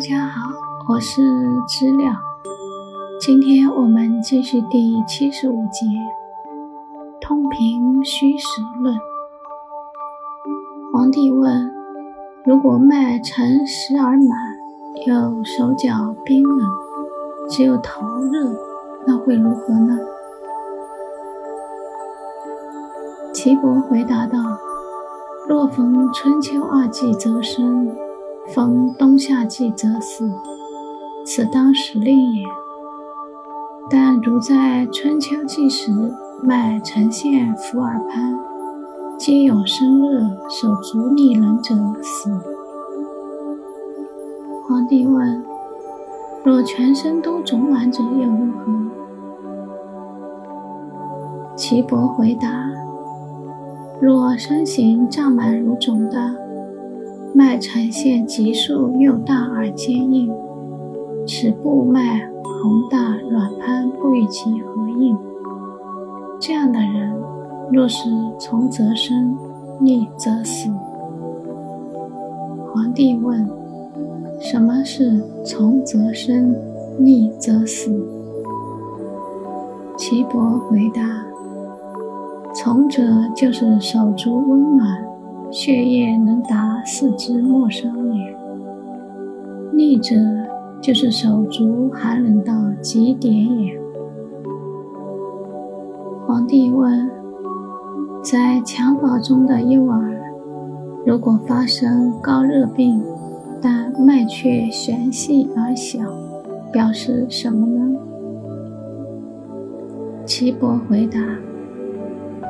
大家好，我是知了。今天我们继续第七十五节《通平虚实论》。皇帝问：如果脉沉实而满，又手脚冰冷，只有头热，那会如何呢？岐伯回答道：若逢春秋二季，则生。逢冬夏季则死，此当时令也。但如在春秋季时，脉呈现浮而攀，皆有生热，手足逆冷者死。皇帝问：若全身都肿满者又如何？岐伯回答：若身形胀满如肿的。脉呈现急速又大而坚硬，此部脉宏大软攀不与其合应。这样的人，若是从则生，逆则死。皇帝问：什么是从则生，逆则死？岐伯回答：从者就是手足温暖。血液能达四肢末梢也。逆者就是手足寒冷到极点也。皇帝问：在襁褓中的幼儿，如果发生高热病，但脉却弦细而小，表示什么呢？岐伯回答。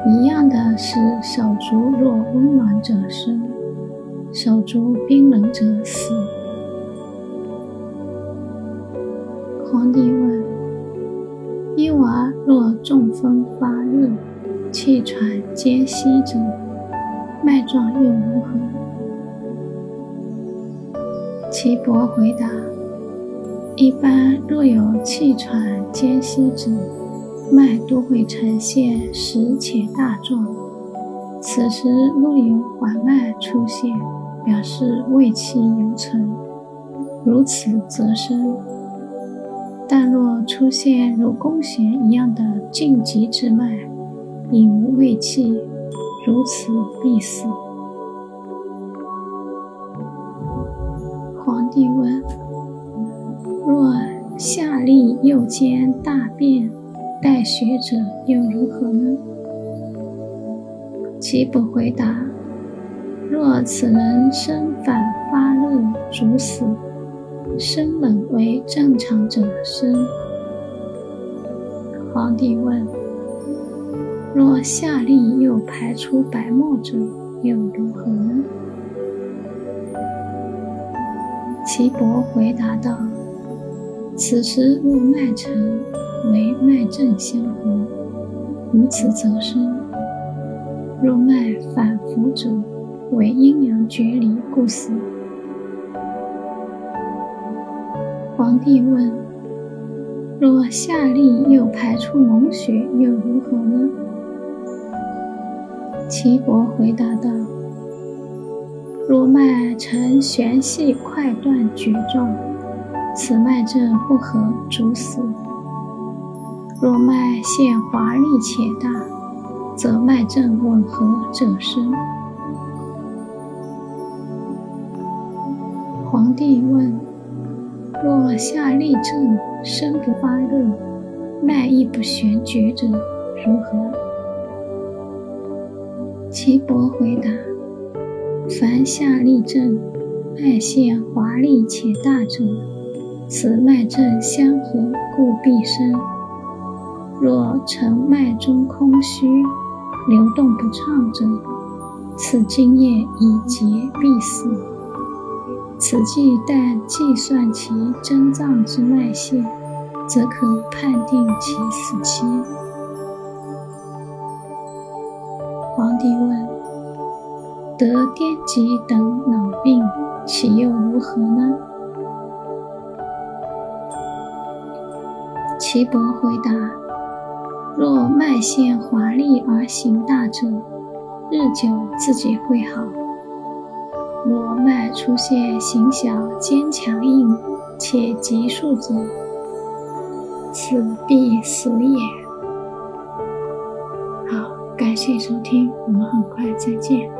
一样的是，手足若温暖者生，手足冰冷者死。皇帝问：婴娃若中风发热、气喘皆息者，脉状又如何？岐伯回答：一般若有气喘间息者。脉都会呈现实且大状，此时若有缓脉出现，表示胃气犹存，如此则生；但若出现如弓弦一样的静极之脉，已无胃气，如此必死。皇帝问：若下利右肩大便？待学者又如何呢？岐伯回答：若此人身反发热，主死；生冷为正常者生。皇帝问：若下利又排出白沫者又如何呢？岐伯回答道：此时若脉沉。为脉正相合，如此则生；若脉反浮者，为阴阳决离，故死。皇帝问：若下利又排出脓血，又如何呢？岐伯回答道：若脉呈弦细块断绝状，此脉症不合，主死。若脉现华丽且大，则脉正吻合者生。皇帝问：若下利正，身不发热，脉亦不悬绝者，如何？岐伯回答：凡下利正，脉现华丽且大者，此脉正相合，故必生。若成脉中空虚，流动不畅者，此精液已结必死。此即但计算其真脏之脉线，则可判定其死期。皇帝问：得癫痫等脑病，其又如何呢？岐伯回答。若脉线华丽而行大者，日久自己会好；若脉出现形小、坚强硬且急速者，此必死也。好，感谢收听，我们很快再见。